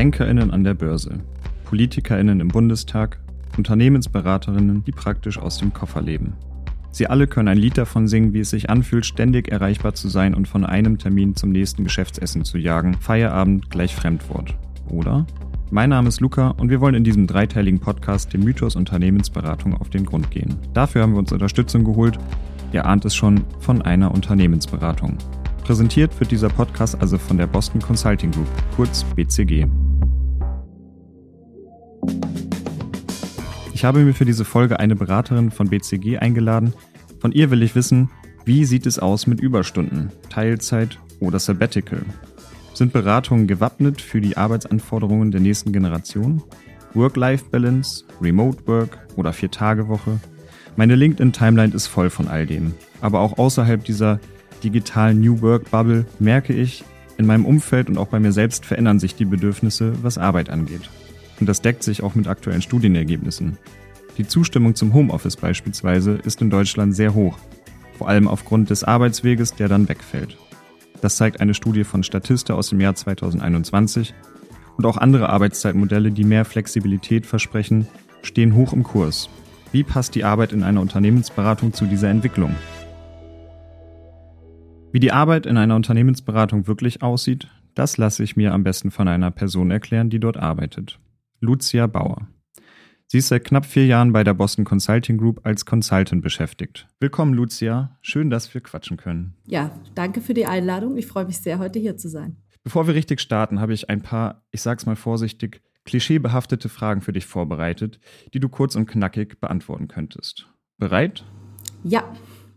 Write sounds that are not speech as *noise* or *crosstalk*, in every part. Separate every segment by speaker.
Speaker 1: BankerInnen an der Börse, PolitikerInnen im Bundestag, UnternehmensberaterInnen, die praktisch aus dem Koffer leben. Sie alle können ein Lied davon singen, wie es sich anfühlt, ständig erreichbar zu sein und von einem Termin zum nächsten Geschäftsessen zu jagen. Feierabend gleich Fremdwort. Oder? Mein Name ist Luca und wir wollen in diesem dreiteiligen Podcast dem Mythos Unternehmensberatung auf den Grund gehen. Dafür haben wir uns Unterstützung geholt, ihr ahnt es schon, von einer Unternehmensberatung. Präsentiert wird dieser Podcast also von der Boston Consulting Group, kurz BCG. Ich habe mir für diese Folge eine Beraterin von BCG eingeladen. Von ihr will ich wissen, wie sieht es aus mit Überstunden, Teilzeit oder Sabbatical? Sind Beratungen gewappnet für die Arbeitsanforderungen der nächsten Generation? Work-Life-Balance, Remote Work oder Vier-Tage-Woche? Meine LinkedIn-Timeline ist voll von all dem. Aber auch außerhalb dieser digitalen New Work-Bubble merke ich, in meinem Umfeld und auch bei mir selbst verändern sich die Bedürfnisse, was Arbeit angeht. Und das deckt sich auch mit aktuellen Studienergebnissen. Die Zustimmung zum Homeoffice beispielsweise ist in Deutschland sehr hoch, vor allem aufgrund des Arbeitsweges, der dann wegfällt. Das zeigt eine Studie von Statista aus dem Jahr 2021. Und auch andere Arbeitszeitmodelle, die mehr Flexibilität versprechen, stehen hoch im Kurs. Wie passt die Arbeit in einer Unternehmensberatung zu dieser Entwicklung? Wie die Arbeit in einer Unternehmensberatung wirklich aussieht, das lasse ich mir am besten von einer Person erklären, die dort arbeitet. Lucia Bauer. Sie ist seit knapp vier Jahren bei der Boston Consulting Group als Consultant beschäftigt. Willkommen, Lucia. Schön, dass wir quatschen können.
Speaker 2: Ja, danke für die Einladung. Ich freue mich sehr, heute hier zu sein.
Speaker 1: Bevor wir richtig starten, habe ich ein paar, ich sag's mal vorsichtig, klischeebehaftete Fragen für dich vorbereitet, die du kurz und knackig beantworten könntest. Bereit?
Speaker 2: Ja.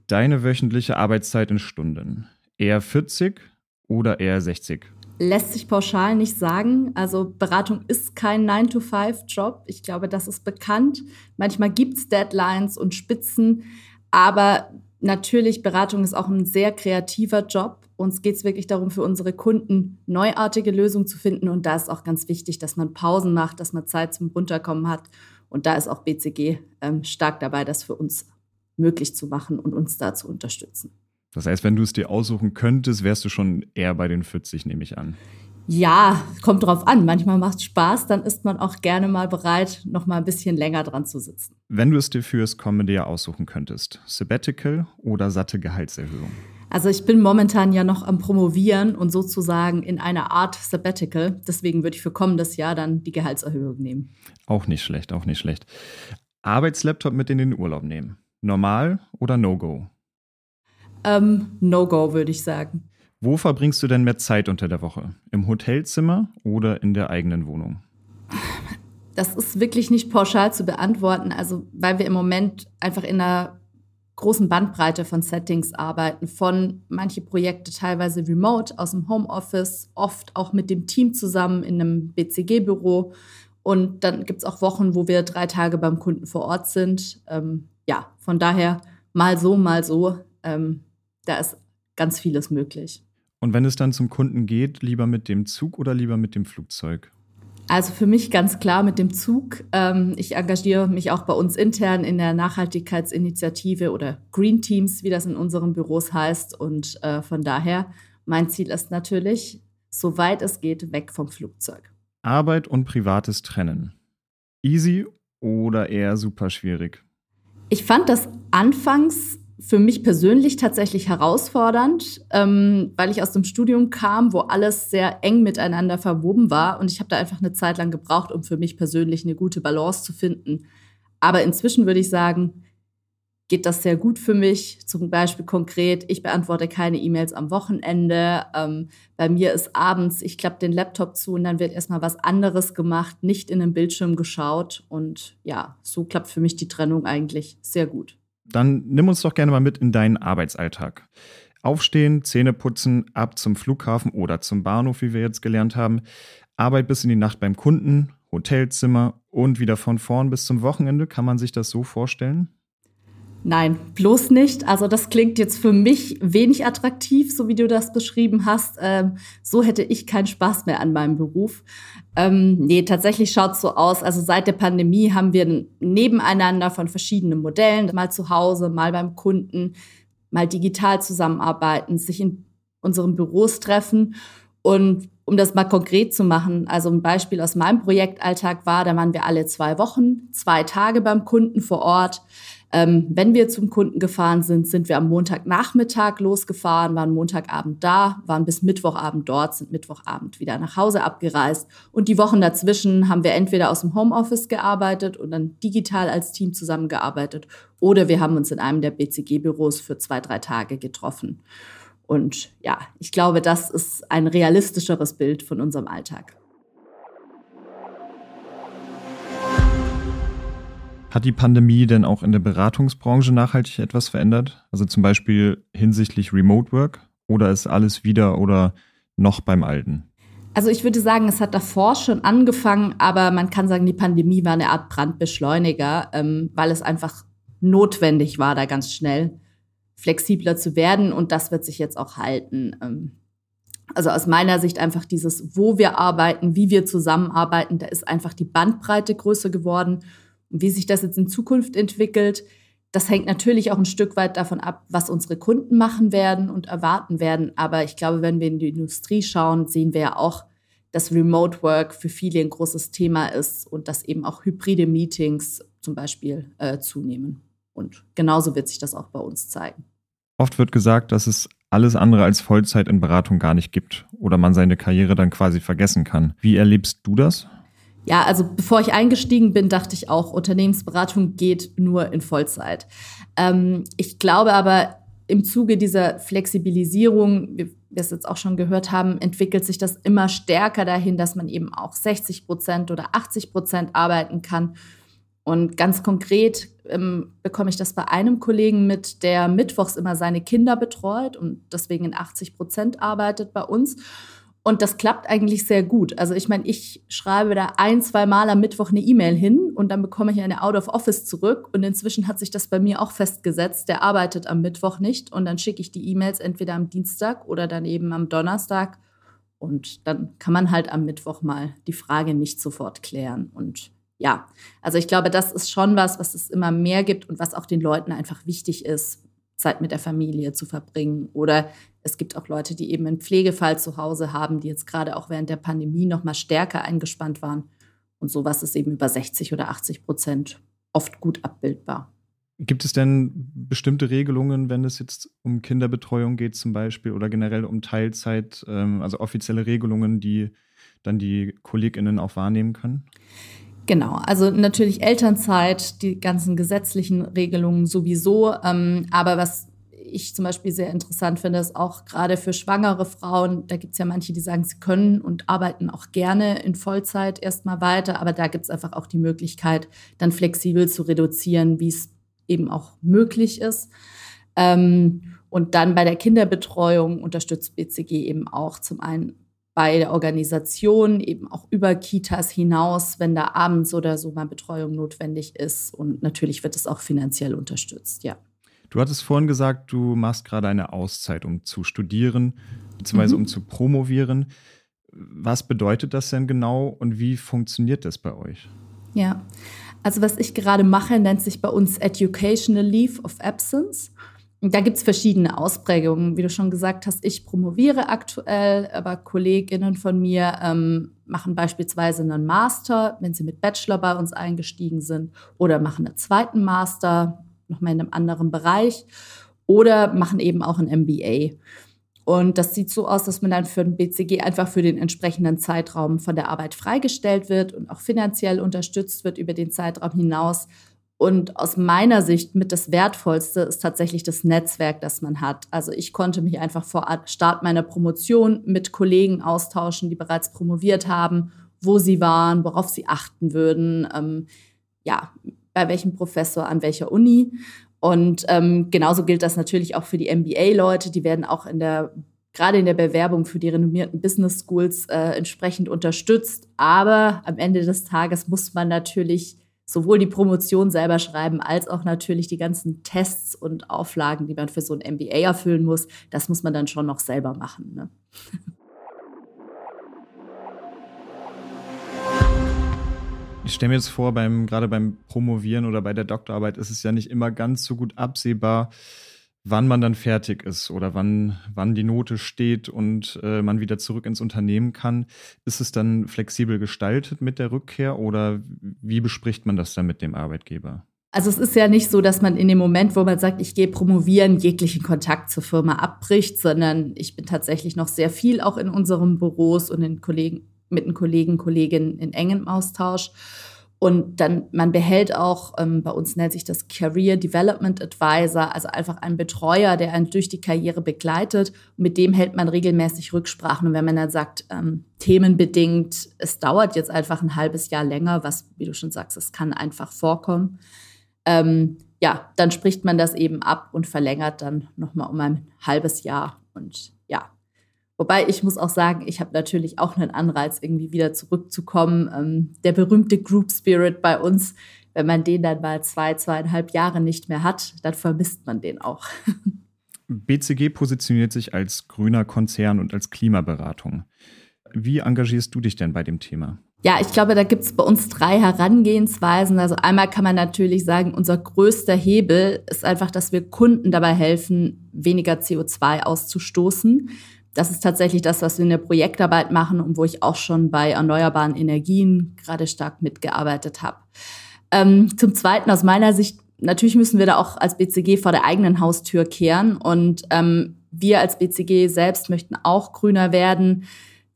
Speaker 1: Deine wöchentliche Arbeitszeit in Stunden. Eher 40 oder eher 60?
Speaker 2: Lässt sich pauschal nicht sagen. Also Beratung ist kein 9-to-5-Job. Ich glaube, das ist bekannt. Manchmal gibt es Deadlines und Spitzen, aber natürlich, Beratung ist auch ein sehr kreativer Job. Uns geht es wirklich darum, für unsere Kunden neuartige Lösungen zu finden. Und da ist auch ganz wichtig, dass man Pausen macht, dass man Zeit zum Runterkommen hat. Und da ist auch BCG ähm, stark dabei, das für uns möglich zu machen und uns da zu unterstützen.
Speaker 1: Das heißt, wenn du es dir aussuchen könntest, wärst du schon eher bei den 40, nehme ich an.
Speaker 2: Ja, kommt drauf an. Manchmal macht es Spaß, dann ist man auch gerne mal bereit, noch mal ein bisschen länger dran zu sitzen.
Speaker 1: Wenn du es dir fürs kommende Jahr aussuchen könntest, Sabbatical oder satte Gehaltserhöhung?
Speaker 2: Also ich bin momentan ja noch am Promovieren und sozusagen in einer Art Sabbatical. Deswegen würde ich für kommendes Jahr dann die Gehaltserhöhung nehmen.
Speaker 1: Auch nicht schlecht, auch nicht schlecht. Arbeitslaptop mit in den Urlaub nehmen. Normal oder No-Go?
Speaker 2: Ähm, No-Go, würde ich sagen.
Speaker 1: Wo verbringst du denn mehr Zeit unter der Woche? Im Hotelzimmer oder in der eigenen Wohnung?
Speaker 2: Das ist wirklich nicht pauschal zu beantworten, also weil wir im Moment einfach in einer großen Bandbreite von Settings arbeiten, von manche Projekte teilweise remote aus dem Homeoffice, oft auch mit dem Team zusammen in einem BCG-Büro. Und dann gibt es auch Wochen, wo wir drei Tage beim Kunden vor Ort sind. Ähm, ja, von daher mal so, mal so. Ähm, da ist ganz vieles möglich.
Speaker 1: Und wenn es dann zum Kunden geht, lieber mit dem Zug oder lieber mit dem Flugzeug?
Speaker 2: Also für mich ganz klar mit dem Zug. Ähm, ich engagiere mich auch bei uns intern in der Nachhaltigkeitsinitiative oder Green Teams, wie das in unseren Büros heißt. Und äh, von daher, mein Ziel ist natürlich, soweit es geht, weg vom Flugzeug.
Speaker 1: Arbeit und Privates trennen. Easy oder eher super schwierig?
Speaker 2: Ich fand das anfangs für mich persönlich tatsächlich herausfordernd, ähm, weil ich aus dem Studium kam, wo alles sehr eng miteinander verwoben war. Und ich habe da einfach eine Zeit lang gebraucht, um für mich persönlich eine gute Balance zu finden. Aber inzwischen würde ich sagen, geht das sehr gut für mich. Zum Beispiel konkret, ich beantworte keine E-Mails am Wochenende. Ähm, bei mir ist abends, ich klappe den Laptop zu und dann wird erstmal was anderes gemacht, nicht in den Bildschirm geschaut. Und ja, so klappt für mich die Trennung eigentlich sehr gut.
Speaker 1: Dann nimm uns doch gerne mal mit in deinen Arbeitsalltag. Aufstehen, Zähne putzen, ab zum Flughafen oder zum Bahnhof, wie wir jetzt gelernt haben. Arbeit bis in die Nacht beim Kunden, Hotelzimmer und wieder von vorn bis zum Wochenende. Kann man sich das so vorstellen?
Speaker 2: Nein, bloß nicht. Also das klingt jetzt für mich wenig attraktiv, so wie du das beschrieben hast. Ähm, so hätte ich keinen Spaß mehr an meinem Beruf. Ähm, nee, tatsächlich schaut es so aus. Also seit der Pandemie haben wir nebeneinander von verschiedenen Modellen, mal zu Hause, mal beim Kunden, mal digital zusammenarbeiten, sich in unseren Büros treffen. Und um das mal konkret zu machen, also ein Beispiel aus meinem Projektalltag war, da waren wir alle zwei Wochen, zwei Tage beim Kunden vor Ort. Ähm, wenn wir zum Kunden gefahren sind, sind wir am Montagnachmittag losgefahren, waren Montagabend da, waren bis Mittwochabend dort, sind Mittwochabend wieder nach Hause abgereist. Und die Wochen dazwischen haben wir entweder aus dem Homeoffice gearbeitet und dann digital als Team zusammengearbeitet oder wir haben uns in einem der BCG-Büros für zwei, drei Tage getroffen. Und ja, ich glaube, das ist ein realistischeres Bild von unserem Alltag.
Speaker 1: Hat die Pandemie denn auch in der Beratungsbranche nachhaltig etwas verändert? Also zum Beispiel hinsichtlich Remote Work oder ist alles wieder oder noch beim Alten?
Speaker 2: Also ich würde sagen, es hat davor schon angefangen, aber man kann sagen, die Pandemie war eine Art Brandbeschleuniger, ähm, weil es einfach notwendig war, da ganz schnell flexibler zu werden und das wird sich jetzt auch halten. Ähm, also aus meiner Sicht einfach dieses, wo wir arbeiten, wie wir zusammenarbeiten, da ist einfach die Bandbreite größer geworden wie sich das jetzt in Zukunft entwickelt, das hängt natürlich auch ein Stück weit davon ab, was unsere Kunden machen werden und erwarten werden. Aber ich glaube, wenn wir in die Industrie schauen, sehen wir ja auch, dass Remote Work für viele ein großes Thema ist und dass eben auch hybride Meetings zum Beispiel äh, zunehmen. Und genauso wird sich das auch bei uns zeigen.
Speaker 1: Oft wird gesagt, dass es alles andere als Vollzeit in Beratung gar nicht gibt oder man seine Karriere dann quasi vergessen kann. Wie erlebst du das?
Speaker 2: Ja, also bevor ich eingestiegen bin, dachte ich auch, Unternehmensberatung geht nur in Vollzeit. Ähm, ich glaube aber, im Zuge dieser Flexibilisierung, wie wir es jetzt auch schon gehört haben, entwickelt sich das immer stärker dahin, dass man eben auch 60 Prozent oder 80 Prozent arbeiten kann. Und ganz konkret ähm, bekomme ich das bei einem Kollegen mit, der mittwochs immer seine Kinder betreut und deswegen in 80 Prozent arbeitet bei uns. Und das klappt eigentlich sehr gut. Also ich meine, ich schreibe da ein, zwei Mal am Mittwoch eine E-Mail hin und dann bekomme ich eine Out of Office zurück. Und inzwischen hat sich das bei mir auch festgesetzt. Der arbeitet am Mittwoch nicht und dann schicke ich die E-Mails entweder am Dienstag oder dann eben am Donnerstag. Und dann kann man halt am Mittwoch mal die Frage nicht sofort klären. Und ja, also ich glaube, das ist schon was, was es immer mehr gibt und was auch den Leuten einfach wichtig ist, Zeit mit der Familie zu verbringen oder es gibt auch Leute, die eben einen Pflegefall zu Hause haben, die jetzt gerade auch während der Pandemie noch mal stärker eingespannt waren. Und sowas ist eben über 60 oder 80 Prozent oft gut abbildbar.
Speaker 1: Gibt es denn bestimmte Regelungen, wenn es jetzt um Kinderbetreuung geht zum Beispiel oder generell um Teilzeit, ähm, also offizielle Regelungen, die dann die KollegInnen auch wahrnehmen können?
Speaker 2: Genau, also natürlich Elternzeit, die ganzen gesetzlichen Regelungen sowieso. Ähm, aber was ich zum Beispiel sehr interessant finde, ist auch gerade für schwangere Frauen, da gibt es ja manche, die sagen, sie können und arbeiten auch gerne in Vollzeit erstmal weiter, aber da gibt es einfach auch die Möglichkeit, dann flexibel zu reduzieren, wie es eben auch möglich ist. Ähm, und dann bei der Kinderbetreuung unterstützt BCG eben auch zum einen bei der Organisation, eben auch über Kitas hinaus, wenn da abends oder so mal Betreuung notwendig ist. Und natürlich wird es auch finanziell unterstützt, ja.
Speaker 1: Du hattest vorhin gesagt, du machst gerade eine Auszeit, um zu studieren, beziehungsweise mhm. um zu promovieren. Was bedeutet das denn genau und wie funktioniert das bei euch?
Speaker 2: Ja, also was ich gerade mache, nennt sich bei uns Educational Leave of Absence. Da gibt es verschiedene Ausprägungen. Wie du schon gesagt hast, ich promoviere aktuell, aber Kolleginnen von mir ähm, machen beispielsweise einen Master, wenn sie mit Bachelor bei uns eingestiegen sind, oder machen einen zweiten Master, nochmal in einem anderen Bereich oder machen eben auch ein MBA. Und das sieht so aus, dass man dann für ein BCG einfach für den entsprechenden Zeitraum von der Arbeit freigestellt wird und auch finanziell unterstützt wird über den Zeitraum hinaus. Und aus meiner Sicht mit das Wertvollste ist tatsächlich das Netzwerk, das man hat. Also ich konnte mich einfach vor Start meiner Promotion mit Kollegen austauschen, die bereits promoviert haben, wo sie waren, worauf sie achten würden. Ähm, ja, bei welchem Professor an welcher Uni. Und ähm, genauso gilt das natürlich auch für die MBA-Leute. Die werden auch in der gerade in der Bewerbung für die renommierten Business Schools äh, entsprechend unterstützt. Aber am Ende des Tages muss man natürlich sowohl die Promotion selber schreiben, als auch natürlich die ganzen Tests und Auflagen, die man für so ein MBA erfüllen muss. Das muss man dann schon noch selber machen. Ne? *laughs*
Speaker 1: Ich stelle mir jetzt vor, beim, gerade beim Promovieren oder bei der Doktorarbeit ist es ja nicht immer ganz so gut absehbar, wann man dann fertig ist oder wann, wann die Note steht und äh, man wieder zurück ins Unternehmen kann. Ist es dann flexibel gestaltet mit der Rückkehr oder wie bespricht man das dann mit dem Arbeitgeber?
Speaker 2: Also es ist ja nicht so, dass man in dem Moment, wo man sagt, ich gehe promovieren, jeglichen Kontakt zur Firma abbricht, sondern ich bin tatsächlich noch sehr viel auch in unseren Büros und in Kollegen, mit den Kollegen, Kolleginnen in engem Austausch. Und dann, man behält auch, ähm, bei uns nennt sich das Career Development Advisor, also einfach einen Betreuer, der einen durch die Karriere begleitet. Mit dem hält man regelmäßig Rücksprachen. Und wenn man dann sagt, ähm, themenbedingt, es dauert jetzt einfach ein halbes Jahr länger, was, wie du schon sagst, es kann einfach vorkommen, ähm, ja, dann spricht man das eben ab und verlängert dann nochmal um ein halbes Jahr. Und Wobei ich muss auch sagen, ich habe natürlich auch einen Anreiz, irgendwie wieder zurückzukommen. Ähm, der berühmte Group Spirit bei uns, wenn man den dann mal zwei, zweieinhalb Jahre nicht mehr hat, dann vermisst man den auch. *laughs*
Speaker 1: BCG positioniert sich als grüner Konzern und als Klimaberatung. Wie engagierst du dich denn bei dem Thema?
Speaker 2: Ja, ich glaube, da gibt es bei uns drei Herangehensweisen. Also einmal kann man natürlich sagen, unser größter Hebel ist einfach, dass wir Kunden dabei helfen, weniger CO2 auszustoßen das ist tatsächlich das, was wir in der Projektarbeit machen und wo ich auch schon bei erneuerbaren Energien gerade stark mitgearbeitet habe. Ähm, zum Zweiten aus meiner Sicht, natürlich müssen wir da auch als BCG vor der eigenen Haustür kehren und ähm, wir als BCG selbst möchten auch grüner werden.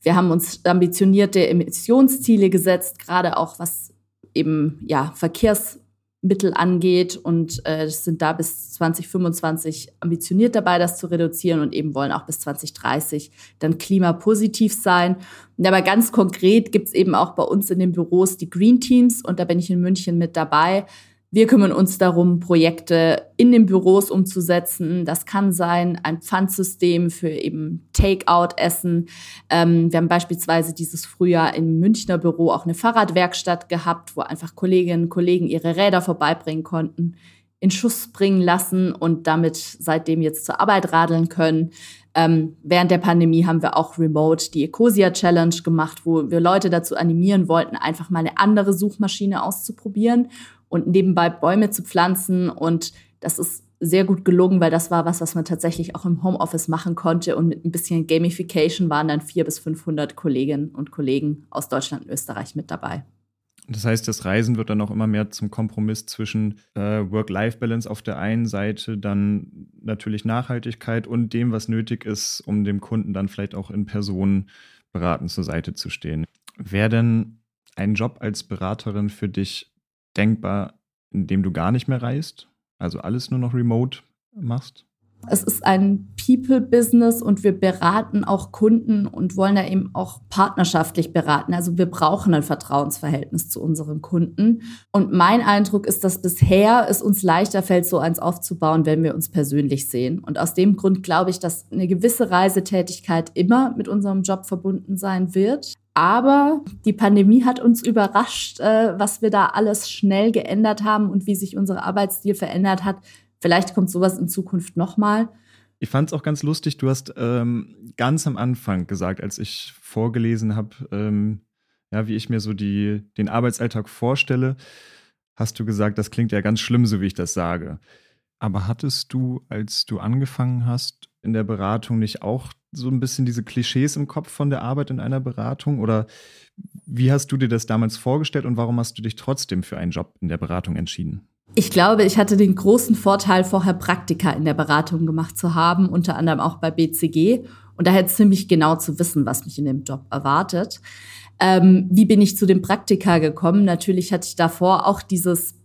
Speaker 2: Wir haben uns ambitionierte Emissionsziele gesetzt, gerade auch was eben ja Verkehrs Mittel angeht und äh, sind da bis 2025 ambitioniert dabei, das zu reduzieren und eben wollen auch bis 2030 dann klimapositiv sein. Und aber ganz konkret gibt es eben auch bei uns in den Büros die Green Teams und da bin ich in München mit dabei. Wir kümmern uns darum, Projekte in den Büros umzusetzen. Das kann sein ein Pfandsystem für eben Takeout-Essen. Ähm, wir haben beispielsweise dieses Frühjahr im Münchner Büro auch eine Fahrradwerkstatt gehabt, wo einfach Kolleginnen und Kollegen ihre Räder vorbeibringen konnten, in Schuss bringen lassen und damit seitdem jetzt zur Arbeit radeln können. Ähm, während der Pandemie haben wir auch remote die Ecosia Challenge gemacht, wo wir Leute dazu animieren wollten, einfach mal eine andere Suchmaschine auszuprobieren und nebenbei Bäume zu pflanzen. Und das ist sehr gut gelungen, weil das war was, was man tatsächlich auch im Homeoffice machen konnte. Und mit ein bisschen Gamification waren dann vier bis 500 Kolleginnen und Kollegen aus Deutschland und Österreich mit dabei.
Speaker 1: Das heißt, das Reisen wird dann auch immer mehr zum Kompromiss zwischen äh, Work-Life-Balance auf der einen Seite, dann natürlich Nachhaltigkeit und dem, was nötig ist, um dem Kunden dann vielleicht auch in Person beratend zur Seite zu stehen. Wäre denn ein Job als Beraterin für dich denkbar, indem du gar nicht mehr reist, also alles nur noch remote machst?
Speaker 2: Es ist ein People-Business und wir beraten auch Kunden und wollen da eben auch partnerschaftlich beraten. Also wir brauchen ein Vertrauensverhältnis zu unseren Kunden. Und mein Eindruck ist, dass bisher es uns leichter fällt, so eins aufzubauen, wenn wir uns persönlich sehen. Und aus dem Grund glaube ich, dass eine gewisse Reisetätigkeit immer mit unserem Job verbunden sein wird. Aber die Pandemie hat uns überrascht, äh, was wir da alles schnell geändert haben und wie sich unser Arbeitsstil verändert hat. Vielleicht kommt sowas in Zukunft nochmal.
Speaker 1: Ich fand es auch ganz lustig, du hast ähm, ganz am Anfang gesagt, als ich vorgelesen habe, ähm, ja, wie ich mir so die, den Arbeitsalltag vorstelle, hast du gesagt, das klingt ja ganz schlimm, so wie ich das sage. Aber hattest du, als du angefangen hast in der Beratung, nicht auch so ein bisschen diese Klischees im Kopf von der Arbeit in einer Beratung? Oder wie hast du dir das damals vorgestellt und warum hast du dich trotzdem für einen Job in der Beratung entschieden?
Speaker 2: Ich glaube, ich hatte den großen Vorteil, vorher Praktika in der Beratung gemacht zu haben, unter anderem auch bei BCG und daher ziemlich genau zu wissen, was mich in dem Job erwartet. Ähm, wie bin ich zu dem Praktika gekommen? Natürlich hatte ich davor auch dieses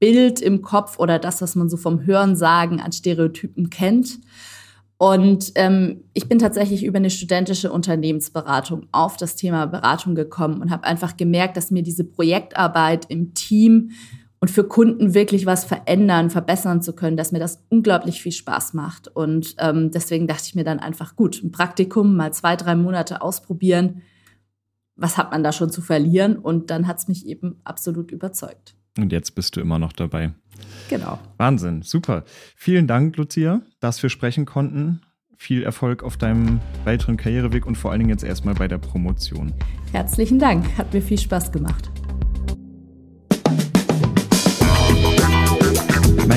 Speaker 2: Bild im Kopf oder das, was man so vom Hörensagen an Stereotypen kennt. Und ähm, ich bin tatsächlich über eine studentische Unternehmensberatung auf das Thema Beratung gekommen und habe einfach gemerkt, dass mir diese Projektarbeit im Team und für Kunden wirklich was verändern, verbessern zu können, dass mir das unglaublich viel Spaß macht. Und ähm, deswegen dachte ich mir dann einfach, gut, ein Praktikum, mal zwei, drei Monate ausprobieren. Was hat man da schon zu verlieren? Und dann hat es mich eben absolut überzeugt.
Speaker 1: Und jetzt bist du immer noch dabei.
Speaker 2: Genau.
Speaker 1: Wahnsinn, super. Vielen Dank, Lucia, dass wir sprechen konnten. Viel Erfolg auf deinem weiteren Karriereweg und vor allen Dingen jetzt erstmal bei der Promotion.
Speaker 2: Herzlichen Dank, hat mir viel Spaß gemacht.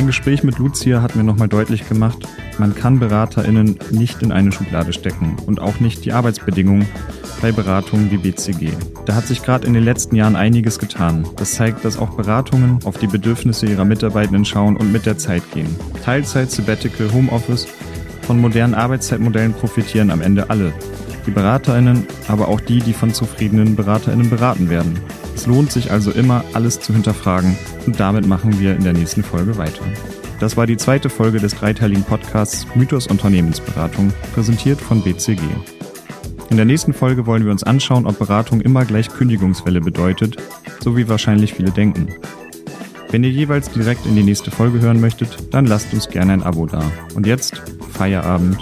Speaker 1: Mein Gespräch mit Lucia hat mir nochmal deutlich gemacht, man kann BeraterInnen nicht in eine Schublade stecken und auch nicht die Arbeitsbedingungen bei Beratungen wie BCG. Da hat sich gerade in den letzten Jahren einiges getan. Das zeigt, dass auch Beratungen auf die Bedürfnisse ihrer Mitarbeitenden schauen und mit der Zeit gehen. Teilzeit, Sabbatical, Homeoffice, von modernen Arbeitszeitmodellen profitieren am Ende alle. Die BeraterInnen, aber auch die, die von zufriedenen BeraterInnen beraten werden. Es lohnt sich also immer, alles zu hinterfragen und damit machen wir in der nächsten Folge weiter. Das war die zweite Folge des dreiteiligen Podcasts Mythos Unternehmensberatung, präsentiert von BCG. In der nächsten Folge wollen wir uns anschauen, ob Beratung immer gleich Kündigungswelle bedeutet, so wie wahrscheinlich viele denken. Wenn ihr jeweils direkt in die nächste Folge hören möchtet, dann lasst uns gerne ein Abo da. Und jetzt Feierabend.